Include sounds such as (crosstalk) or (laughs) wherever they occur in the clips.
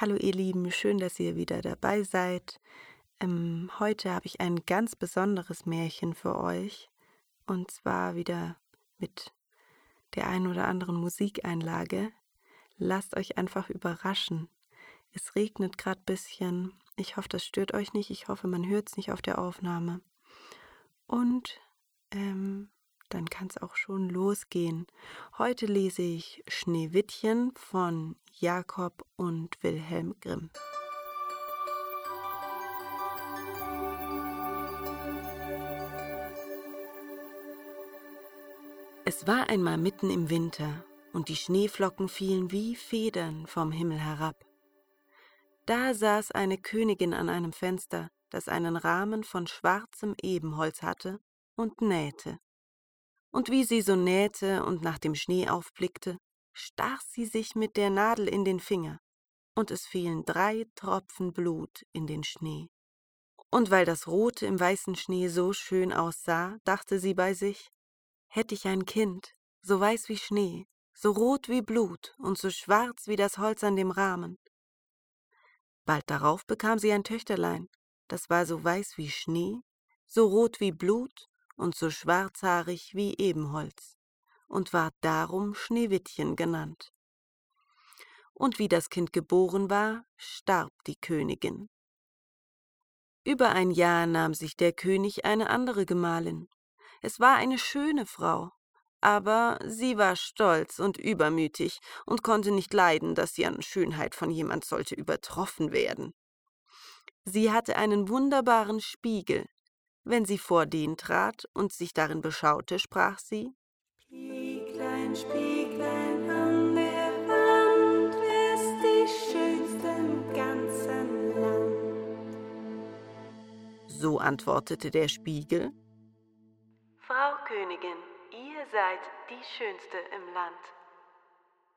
Hallo ihr Lieben, schön, dass ihr wieder dabei seid. Ähm, heute habe ich ein ganz besonderes Märchen für euch. Und zwar wieder mit der ein oder anderen Musikeinlage. Lasst euch einfach überraschen. Es regnet gerade ein bisschen. Ich hoffe, das stört euch nicht. Ich hoffe, man hört es nicht auf der Aufnahme. Und ähm, dann kann es auch schon losgehen. Heute lese ich Schneewittchen von Jakob und Wilhelm Grimm. Es war einmal mitten im Winter, und die Schneeflocken fielen wie Federn vom Himmel herab. Da saß eine Königin an einem Fenster, das einen Rahmen von schwarzem Ebenholz hatte, und nähte und wie sie so nähte und nach dem Schnee aufblickte, stach sie sich mit der Nadel in den Finger, und es fielen drei Tropfen Blut in den Schnee. Und weil das Rote im weißen Schnee so schön aussah, dachte sie bei sich, hätte ich ein Kind, so weiß wie Schnee, so rot wie Blut und so schwarz wie das Holz an dem Rahmen. Bald darauf bekam sie ein Töchterlein, das war so weiß wie Schnee, so rot wie Blut und so schwarzhaarig wie Ebenholz und ward darum Schneewittchen genannt. Und wie das Kind geboren war, starb die Königin. Über ein Jahr nahm sich der König eine andere Gemahlin. Es war eine schöne Frau, aber sie war stolz und übermütig und konnte nicht leiden, dass sie an Schönheit von jemand sollte übertroffen werden. Sie hatte einen wunderbaren Spiegel, wenn sie vor den trat und sich darin beschaute, sprach sie Spieglein, Spieglein an der Wand, wer ist die schönste im ganzen Land? So antwortete der Spiegel Frau Königin, ihr seid die schönste im Land.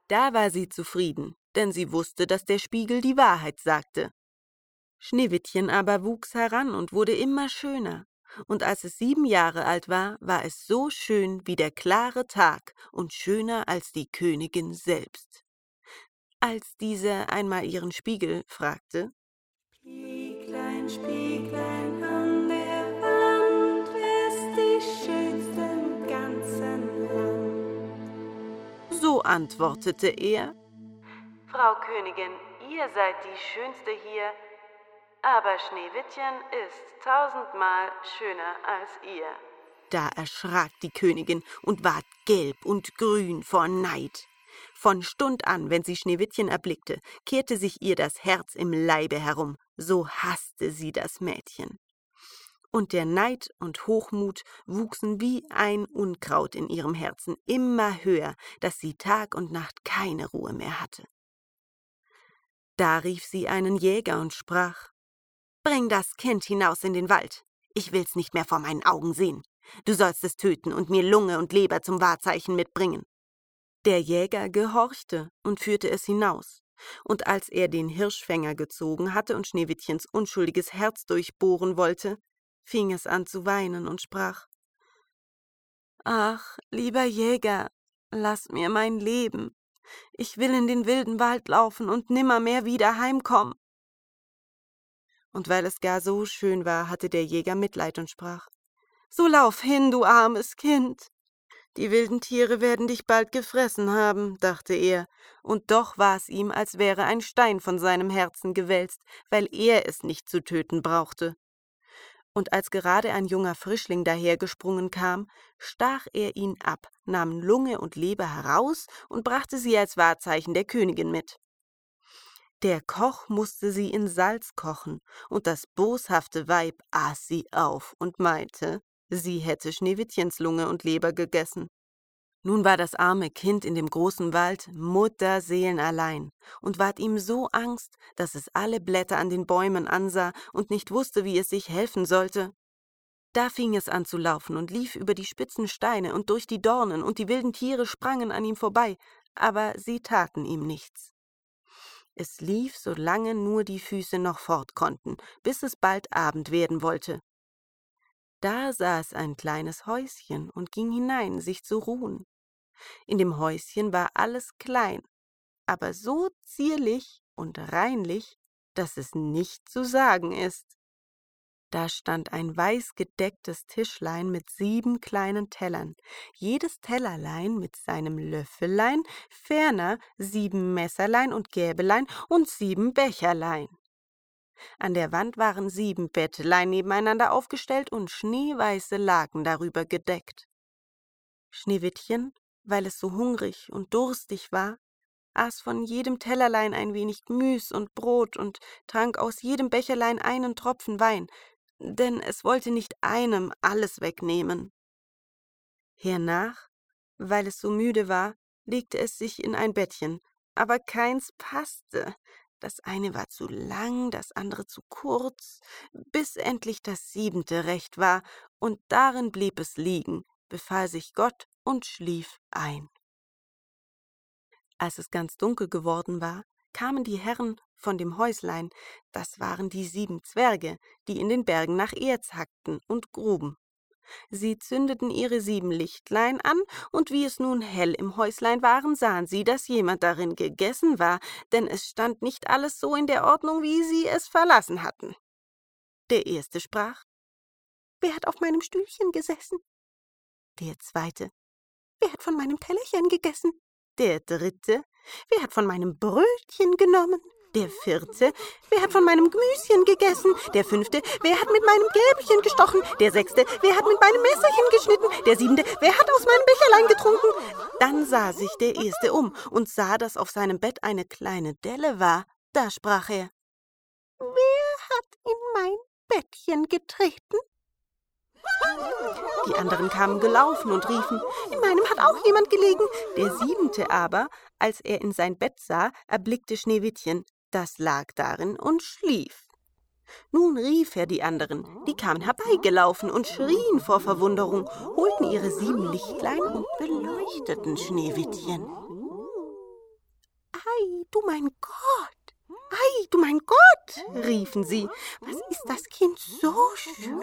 Da war sie zufrieden, denn sie wusste, dass der Spiegel die Wahrheit sagte. Schneewittchen aber wuchs heran und wurde immer schöner und als es sieben Jahre alt war, war es so schön wie der klare Tag und schöner als die Königin selbst. Als diese einmal ihren Spiegel fragte, Spieglein, Spieglein an der Wand, ist die schönste im ganzen Land? So antwortete er, Frau Königin, ihr seid die schönste hier, aber Schneewittchen ist tausendmal schöner als ihr. Da erschrak die Königin und ward gelb und grün vor Neid. Von Stund an, wenn sie Schneewittchen erblickte, kehrte sich ihr das Herz im Leibe herum, so hasste sie das Mädchen. Und der Neid und Hochmut wuchsen wie ein Unkraut in ihrem Herzen immer höher, dass sie Tag und Nacht keine Ruhe mehr hatte. Da rief sie einen Jäger und sprach Bring das Kind hinaus in den Wald. Ich will's nicht mehr vor meinen Augen sehen. Du sollst es töten und mir Lunge und Leber zum Wahrzeichen mitbringen. Der Jäger gehorchte und führte es hinaus. Und als er den Hirschfänger gezogen hatte und Schneewittchens unschuldiges Herz durchbohren wollte, fing es an zu weinen und sprach Ach, lieber Jäger, lass mir mein Leben. Ich will in den wilden Wald laufen und nimmermehr wieder heimkommen und weil es gar so schön war, hatte der Jäger Mitleid und sprach So lauf hin, du armes Kind. Die wilden Tiere werden dich bald gefressen haben, dachte er, und doch war es ihm, als wäre ein Stein von seinem Herzen gewälzt, weil er es nicht zu töten brauchte. Und als gerade ein junger Frischling dahergesprungen kam, stach er ihn ab, nahm Lunge und Leber heraus und brachte sie als Wahrzeichen der Königin mit. Der Koch musste sie in Salz kochen, und das boshafte Weib aß sie auf und meinte, sie hätte Schneewittchens Lunge und Leber gegessen. Nun war das arme Kind in dem großen Wald mutterseelenallein und ward ihm so Angst, dass es alle Blätter an den Bäumen ansah und nicht wusste, wie es sich helfen sollte. Da fing es an zu laufen und lief über die spitzen Steine und durch die Dornen, und die wilden Tiere sprangen an ihm vorbei, aber sie taten ihm nichts. Es lief, solange nur die Füße noch fort konnten, bis es bald Abend werden wollte. Da es ein kleines Häuschen und ging hinein, sich zu ruhen. In dem Häuschen war alles klein, aber so zierlich, und reinlich, dass es nicht zu sagen ist. Da stand ein weiß gedecktes Tischlein mit sieben kleinen Tellern, jedes Tellerlein mit seinem Löffelein, ferner sieben Messerlein und Gäbelein und sieben Becherlein. An der Wand waren sieben Bettlein nebeneinander aufgestellt und schneeweiße Laken darüber gedeckt. Schneewittchen, weil es so hungrig und durstig war, aß von jedem Tellerlein ein wenig Gemüs und Brot und trank aus jedem Becherlein einen Tropfen Wein, denn es wollte nicht einem alles wegnehmen. Hernach, weil es so müde war, legte es sich in ein Bettchen, aber keins passte. Das eine war zu lang, das andere zu kurz, bis endlich das siebente recht war, und darin blieb es liegen, befahl sich Gott und schlief ein. Als es ganz dunkel geworden war, kamen die Herren von dem Häuslein, das waren die sieben Zwerge, die in den Bergen nach Erz hackten und gruben. Sie zündeten ihre sieben Lichtlein an, und wie es nun hell im Häuslein waren, sahen sie, dass jemand darin gegessen war, denn es stand nicht alles so in der Ordnung, wie sie es verlassen hatten. Der erste sprach Wer hat auf meinem Stühlchen gesessen? Der zweite Wer hat von meinem Tellerchen gegessen? Der dritte Wer hat von meinem Brötchen genommen? Der vierte, wer hat von meinem Gemüschen gegessen? Der fünfte, wer hat mit meinem Gelbchen gestochen? Der sechste, wer hat mit meinem Messerchen geschnitten? Der siebente, wer hat aus meinem Becherlein getrunken? Dann sah sich der erste um und sah, dass auf seinem Bett eine kleine Delle war. Da sprach er: Wer hat in mein Bettchen getreten? Die anderen kamen gelaufen und riefen, in meinem hat auch jemand gelegen. Der siebente aber, als er in sein Bett sah, erblickte Schneewittchen, das lag darin und schlief. Nun rief er die anderen, die kamen herbeigelaufen und schrien vor Verwunderung, holten ihre sieben Lichtlein und beleuchteten Schneewittchen. Ei, du mein Gott! Ei, du mein Gott! riefen sie. Was ist das Kind so schön?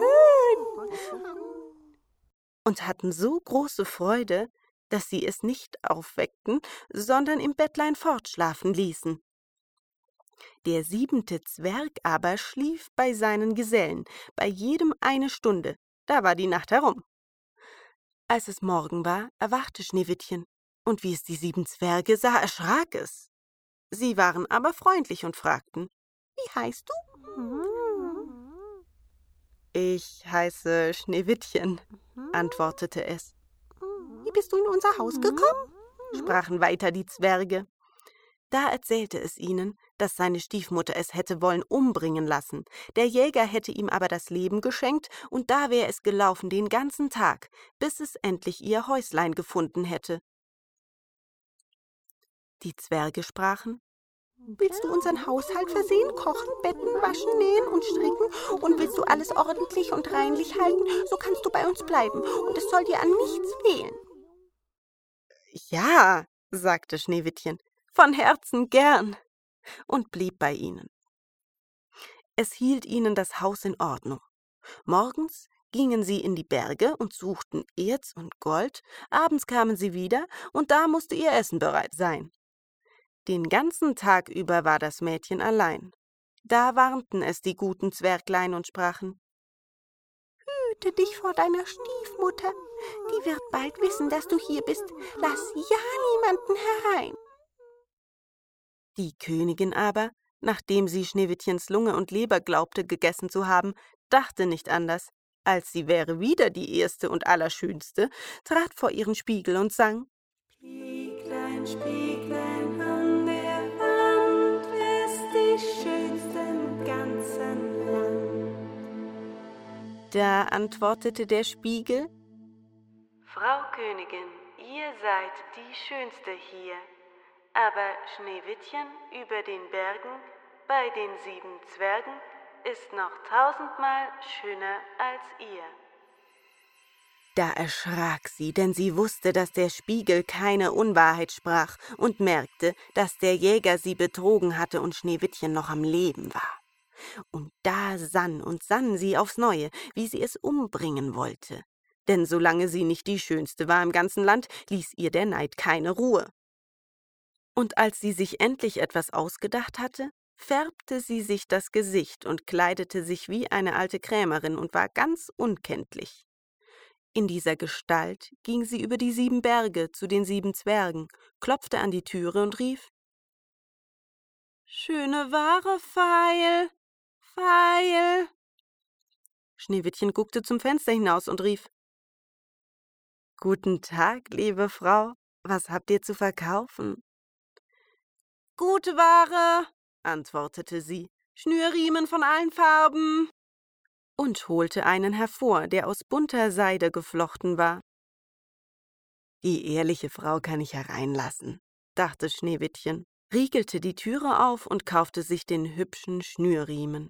Und hatten so große Freude, dass sie es nicht aufweckten, sondern im Bettlein fortschlafen ließen. Der siebente Zwerg aber schlief bei seinen Gesellen, bei jedem eine Stunde, da war die Nacht herum. Als es Morgen war, erwachte Schneewittchen, und wie es die sieben Zwerge sah, erschrak es. Sie waren aber freundlich und fragten, Wie heißt du? Ich heiße Schneewittchen, antwortete es. Wie bist du in unser Haus gekommen? sprachen weiter die Zwerge. Da erzählte es ihnen, dass seine Stiefmutter es hätte wollen umbringen lassen. Der Jäger hätte ihm aber das Leben geschenkt, und da wäre es gelaufen den ganzen Tag, bis es endlich ihr Häuslein gefunden hätte. Die Zwerge sprachen Willst du unseren Haushalt versehen, kochen, betten, waschen, nähen und stricken? Und willst du alles ordentlich und reinlich halten, so kannst du bei uns bleiben, und es soll dir an nichts fehlen. Ja, sagte Schneewittchen, von Herzen gern, und blieb bei ihnen. Es hielt ihnen das Haus in Ordnung. Morgens gingen sie in die Berge und suchten Erz und Gold, abends kamen sie wieder, und da musste ihr Essen bereit sein. Den ganzen Tag über war das Mädchen allein. Da warnten es die guten Zwerglein und sprachen Hüte dich vor deiner Stiefmutter, die wird bald wissen, dass du hier bist. Lass ja niemanden herein. Die Königin aber, nachdem sie Schneewittchens Lunge und Leber glaubte gegessen zu haben, dachte nicht anders, als sie wäre wieder die erste und allerschönste, trat vor ihren Spiegel und sang. Spieglein, Spieglein an der Wand, wer ist die schönste im ganzen Land? Da antwortete der Spiegel. Frau Königin, ihr seid die schönste hier aber Schneewittchen über den Bergen bei den sieben Zwergen ist noch tausendmal schöner als ihr. Da erschrak sie, denn sie wusste, dass der Spiegel keine Unwahrheit sprach und merkte, dass der Jäger sie betrogen hatte und Schneewittchen noch am Leben war. Und da sann und sann sie aufs Neue, wie sie es umbringen wollte. Denn solange sie nicht die Schönste war im ganzen Land, ließ ihr der Neid keine Ruhe. Und als sie sich endlich etwas ausgedacht hatte, färbte sie sich das Gesicht und kleidete sich wie eine alte Krämerin und war ganz unkenntlich. In dieser Gestalt ging sie über die sieben Berge zu den sieben Zwergen, klopfte an die Türe und rief Schöne Ware, Pfeil, Pfeil. Schneewittchen guckte zum Fenster hinaus und rief Guten Tag, liebe Frau, was habt ihr zu verkaufen? Gute Ware, antwortete sie, Schnürriemen von allen Farben und holte einen hervor, der aus bunter Seide geflochten war. Die ehrliche Frau kann ich hereinlassen, dachte Schneewittchen, riegelte die Türe auf und kaufte sich den hübschen Schnürriemen.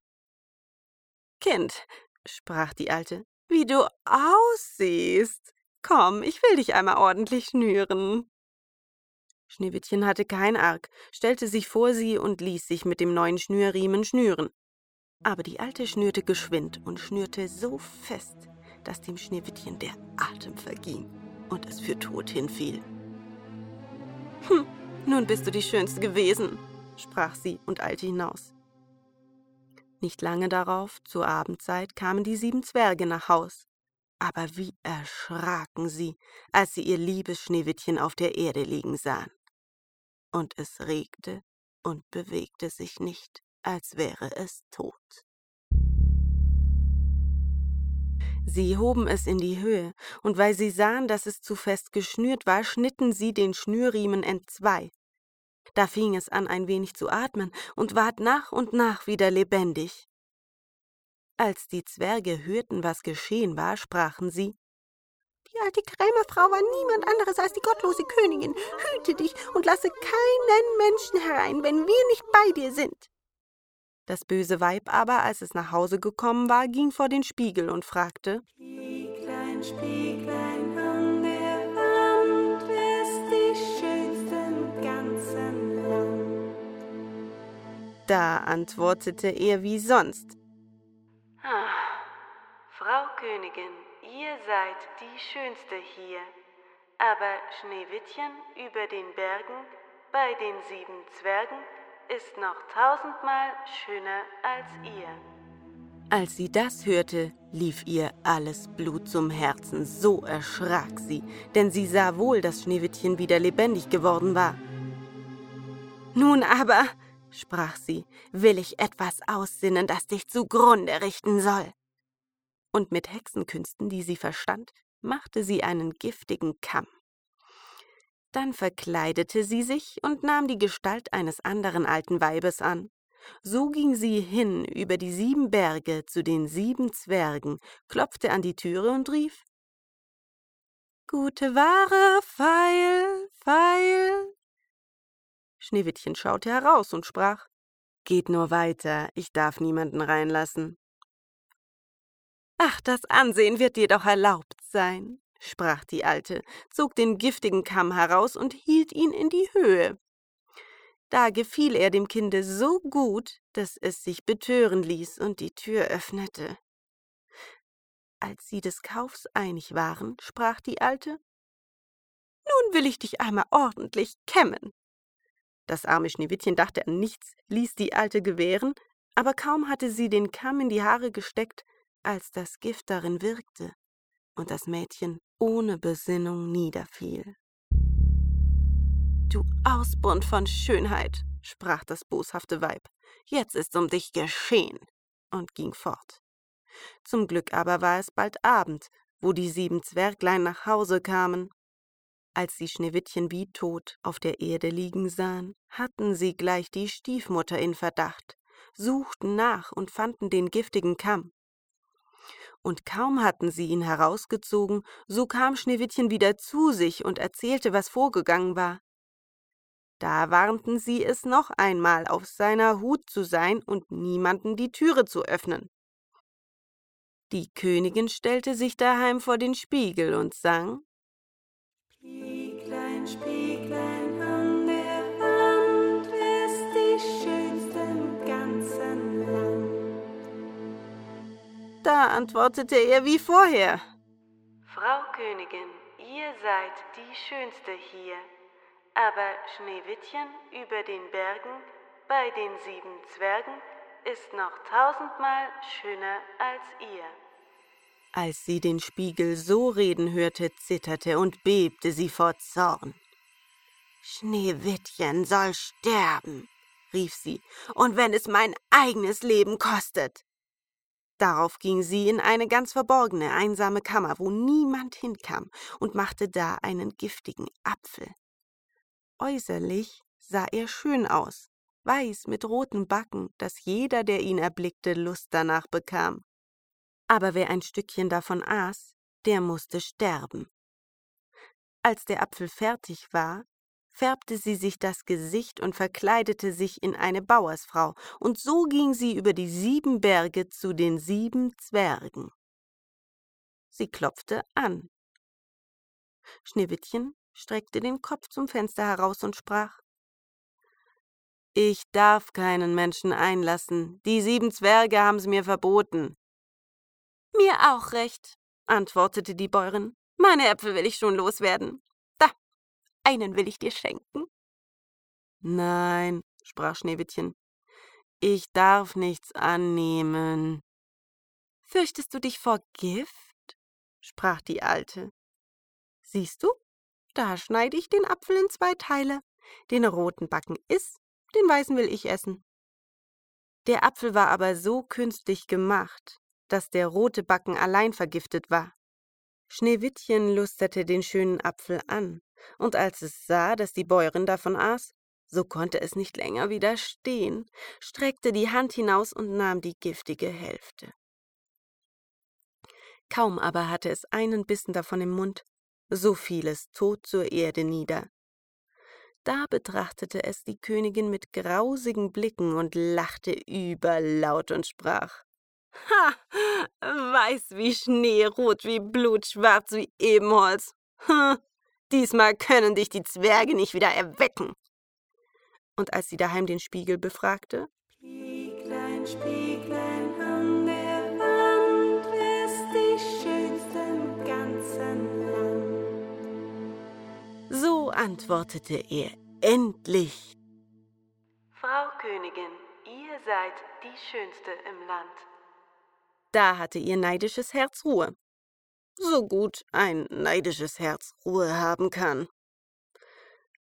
Kind, sprach die Alte, wie du aussiehst. Komm, ich will dich einmal ordentlich schnüren. Schneewittchen hatte kein Arg, stellte sich vor sie und ließ sich mit dem neuen Schnürriemen schnüren. Aber die Alte schnürte geschwind und schnürte so fest, dass dem Schneewittchen der Atem verging und es für tot hinfiel. Hm, nun bist du die Schönste gewesen, sprach sie und eilte hinaus. Nicht lange darauf, zur Abendzeit, kamen die sieben Zwerge nach Haus. Aber wie erschraken sie, als sie ihr liebes Schneewittchen auf der Erde liegen sahen. Und es regte und bewegte sich nicht als wäre es tot. Sie hoben es in die Höhe, und weil sie sahen, dass es zu fest geschnürt war, schnitten sie den Schnürriemen entzwei. Da fing es an, ein wenig zu atmen und ward nach und nach wieder lebendig. Als die Zwerge hörten, was geschehen war, sprachen sie alte Krämerfrau war niemand anderes als die gottlose Königin. Hüte dich und lasse keinen Menschen herein, wenn wir nicht bei dir sind. Das böse Weib aber, als es nach Hause gekommen war, ging vor den Spiegel und fragte Spieglein, Spieglein an der Wand, wer die schönste im ganzen Land? Da antwortete er wie sonst ah, Frau Königin, ihr seid die Schönste hier, aber Schneewittchen über den Bergen bei den sieben Zwergen ist noch tausendmal schöner als ihr. Als sie das hörte, lief ihr alles Blut zum Herzen, so erschrak sie, denn sie sah wohl, dass Schneewittchen wieder lebendig geworden war. Nun aber, sprach sie, will ich etwas aussinnen, das dich zugrunde richten soll. Und mit Hexenkünsten, die sie verstand, machte sie einen giftigen Kamm. Dann verkleidete sie sich und nahm die Gestalt eines anderen alten Weibes an. So ging sie hin über die sieben Berge zu den sieben Zwergen, klopfte an die Türe und rief Gute Ware, Pfeil, Pfeil. Schneewittchen schaute heraus und sprach Geht nur weiter, ich darf niemanden reinlassen. Ach, das Ansehen wird dir doch erlaubt sein, sprach die Alte, zog den giftigen Kamm heraus und hielt ihn in die Höhe. Da gefiel er dem Kinde so gut, dass es sich betören ließ und die Tür öffnete. Als sie des Kaufs einig waren, sprach die Alte Nun will ich dich einmal ordentlich kämmen. Das arme Schneewittchen dachte an nichts, ließ die Alte gewähren, aber kaum hatte sie den Kamm in die Haare gesteckt, als das Gift darin wirkte und das Mädchen ohne Besinnung niederfiel. Du Ausbund von Schönheit, sprach das boshafte Weib, jetzt ist um dich geschehen, und ging fort. Zum Glück aber war es bald Abend, wo die sieben Zwerglein nach Hause kamen. Als sie Schneewittchen wie tot auf der Erde liegen sahen, hatten sie gleich die Stiefmutter in Verdacht, suchten nach und fanden den giftigen Kamm und kaum hatten sie ihn herausgezogen, so kam Schneewittchen wieder zu sich und erzählte, was vorgegangen war. Da warnten sie es noch einmal, auf seiner Hut zu sein und niemanden die Türe zu öffnen. Die Königin stellte sich daheim vor den Spiegel und sang Spieglein, Spieglein da antwortete er wie vorher. Frau Königin, ihr seid die Schönste hier, aber Schneewittchen über den Bergen bei den sieben Zwergen ist noch tausendmal schöner als ihr. Als sie den Spiegel so reden hörte, zitterte und bebte sie vor Zorn. Schneewittchen soll sterben, rief sie, und wenn es mein eigenes Leben kostet. Darauf ging sie in eine ganz verborgene, einsame Kammer, wo niemand hinkam, und machte da einen giftigen Apfel. Äußerlich sah er schön aus, weiß mit roten Backen, dass jeder, der ihn erblickte, Lust danach bekam. Aber wer ein Stückchen davon aß, der musste sterben. Als der Apfel fertig war, färbte sie sich das Gesicht und verkleidete sich in eine Bauersfrau, und so ging sie über die sieben Berge zu den sieben Zwergen. Sie klopfte an. Schneewittchen streckte den Kopf zum Fenster heraus und sprach Ich darf keinen Menschen einlassen, die sieben Zwerge haben's mir verboten. Mir auch recht, antwortete die Bäuerin. Meine Äpfel will ich schon loswerden. Einen will ich dir schenken. Nein, sprach Schneewittchen, ich darf nichts annehmen. Fürchtest du dich vor Gift? sprach die Alte. Siehst du, da schneide ich den Apfel in zwei Teile. Den roten Backen iss, den weißen will ich essen. Der Apfel war aber so künstlich gemacht, dass der rote Backen allein vergiftet war. Schneewittchen lusterte den schönen Apfel an, und als es sah, dass die Bäuerin davon aß, so konnte es nicht länger widerstehen, streckte die Hand hinaus und nahm die giftige Hälfte. Kaum aber hatte es einen Bissen davon im Mund, so fiel es tot zur Erde nieder. Da betrachtete es die Königin mit grausigen Blicken und lachte überlaut und sprach Ha! Weiß wie Schnee, rot wie Blut, schwarz wie Ebenholz. Hm, diesmal können dich die Zwerge nicht wieder erwecken. Und als sie daheim den Spiegel befragte, Spieglein, Spieglein an der Wand, wer ist die schönste im ganzen Land? So antwortete er endlich. Frau Königin, ihr seid die Schönste im Land. Da hatte ihr neidisches Herz Ruhe. So gut ein neidisches Herz Ruhe haben kann.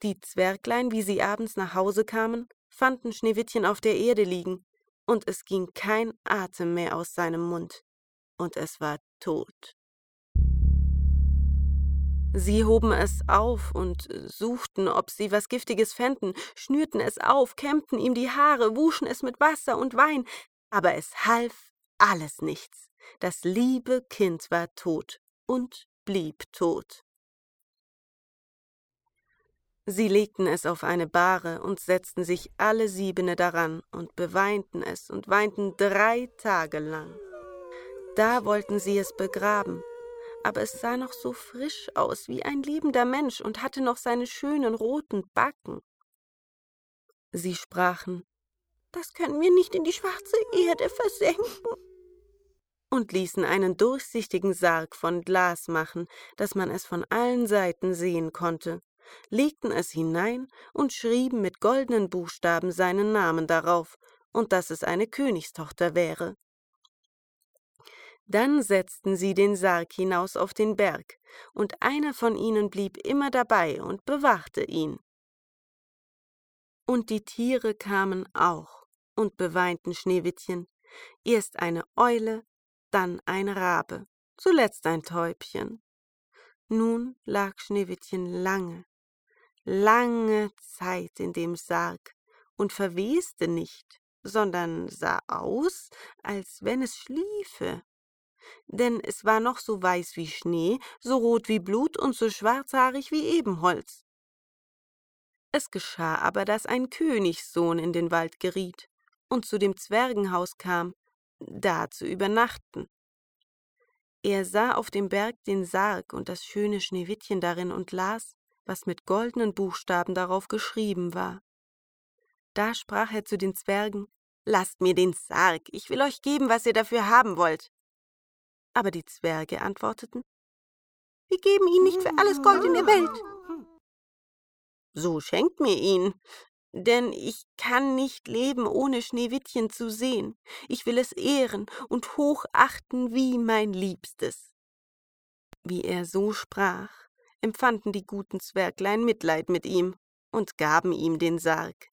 Die Zwerglein, wie sie abends nach Hause kamen, fanden Schneewittchen auf der Erde liegen, und es ging kein Atem mehr aus seinem Mund, und es war tot. Sie hoben es auf und suchten, ob sie was Giftiges fänden, schnürten es auf, kämmten ihm die Haare, wuschen es mit Wasser und Wein, aber es half alles nichts. Das liebe Kind war tot und blieb tot. Sie legten es auf eine Bahre und setzten sich alle Siebene daran und beweinten es und weinten drei Tage lang. Da wollten sie es begraben, aber es sah noch so frisch aus wie ein lebender Mensch und hatte noch seine schönen roten Backen. Sie sprachen, das können wir nicht in die schwarze Erde versenken und ließen einen durchsichtigen Sarg von Glas machen, dass man es von allen Seiten sehen konnte, legten es hinein und schrieben mit goldenen Buchstaben seinen Namen darauf und dass es eine Königstochter wäre. Dann setzten sie den Sarg hinaus auf den Berg, und einer von ihnen blieb immer dabei und bewachte ihn. Und die Tiere kamen auch und beweinten Schneewittchen, erst eine Eule, dann ein Rabe, zuletzt ein Täubchen. Nun lag Schneewittchen lange, lange Zeit in dem Sarg und verweste nicht, sondern sah aus, als wenn es schliefe. Denn es war noch so weiß wie Schnee, so rot wie Blut und so schwarzhaarig wie Ebenholz. Es geschah aber, dass ein Königssohn in den Wald geriet und zu dem Zwergenhaus kam, da zu übernachten. Er sah auf dem Berg den Sarg und das schöne Schneewittchen darin und las, was mit goldenen Buchstaben darauf geschrieben war. Da sprach er zu den Zwergen Lasst mir den Sarg, ich will euch geben, was ihr dafür haben wollt. Aber die Zwerge antworteten Wir geben ihn nicht für alles Gold in der Welt. (laughs) so schenkt mir ihn, denn ich kann nicht leben, ohne Schneewittchen zu sehen. Ich will es ehren und hochachten wie mein Liebstes. Wie er so sprach, empfanden die guten Zwerglein Mitleid mit ihm und gaben ihm den Sarg.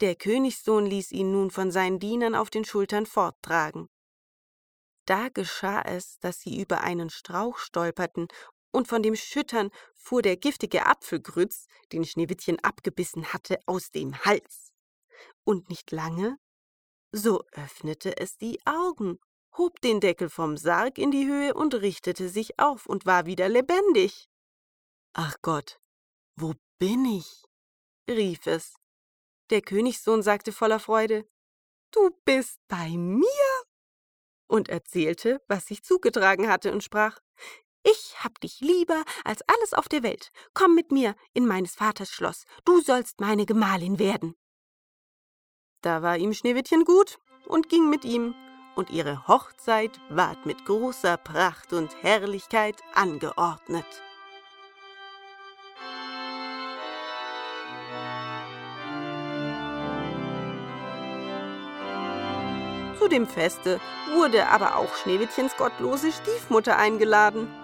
Der Königssohn ließ ihn nun von seinen Dienern auf den Schultern forttragen. Da geschah es, dass sie über einen Strauch stolperten, und von dem Schüttern fuhr der giftige Apfelgrütz, den Schneewittchen abgebissen hatte, aus dem Hals. Und nicht lange, so öffnete es die Augen, hob den Deckel vom Sarg in die Höhe und richtete sich auf und war wieder lebendig. Ach Gott, wo bin ich? rief es. Der Königssohn sagte voller Freude, Du bist bei mir? und erzählte, was sich zugetragen hatte, und sprach Ich hab dich lieber als alles auf der Welt. Komm mit mir in meines Vaters Schloss, du sollst meine Gemahlin werden. Da war ihm Schneewittchen gut und ging mit ihm, und ihre Hochzeit ward mit großer Pracht und Herrlichkeit angeordnet. Zu dem Feste wurde aber auch Schneewittchens gottlose Stiefmutter eingeladen.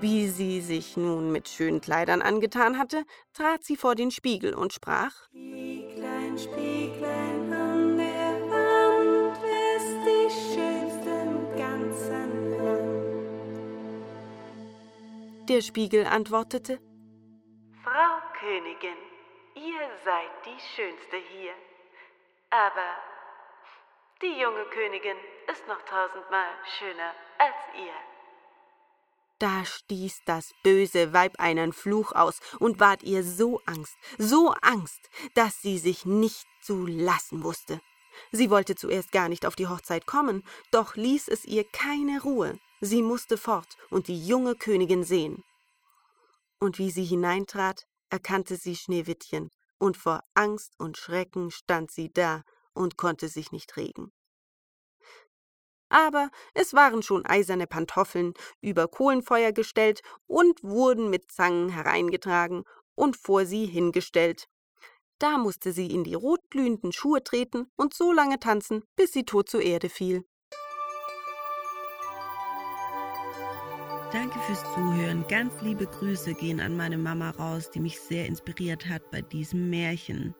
Wie sie sich nun mit schönen Kleidern angetan hatte, trat sie vor den Spiegel und sprach Spieglein, Spieglein an der Wand, wer ist die schönste im ganzen Land? Der Spiegel antwortete Frau Königin, ihr seid die Schönste hier, aber die junge Königin ist noch tausendmal schöner als ihr. Da stieß das böse Weib einen Fluch aus und ward ihr so Angst, so Angst, dass sie sich nicht zu lassen wusste. Sie wollte zuerst gar nicht auf die Hochzeit kommen, doch ließ es ihr keine Ruhe. Sie musste fort und die junge Königin sehen. Und wie sie hineintrat, erkannte sie Schneewittchen, und vor Angst und Schrecken stand sie da und konnte sich nicht regen. Aber es waren schon eiserne Pantoffeln über Kohlenfeuer gestellt und wurden mit Zangen hereingetragen und vor sie hingestellt. Da musste sie in die rotglühenden Schuhe treten und so lange tanzen, bis sie tot zur Erde fiel. Danke fürs Zuhören. Ganz liebe Grüße gehen an meine Mama raus, die mich sehr inspiriert hat bei diesem Märchen.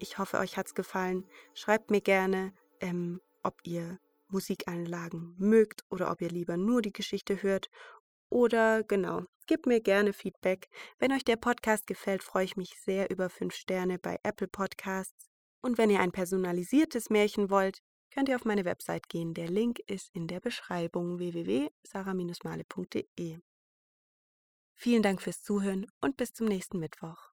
Ich hoffe, euch hat's gefallen. Schreibt mir gerne, ähm, ob ihr Musikanlagen mögt oder ob ihr lieber nur die Geschichte hört. Oder genau, gebt mir gerne Feedback. Wenn euch der Podcast gefällt, freue ich mich sehr über 5 Sterne bei Apple Podcasts. Und wenn ihr ein personalisiertes Märchen wollt, könnt ihr auf meine Website gehen. Der Link ist in der Beschreibung www.sarah-male.de. Vielen Dank fürs Zuhören und bis zum nächsten Mittwoch.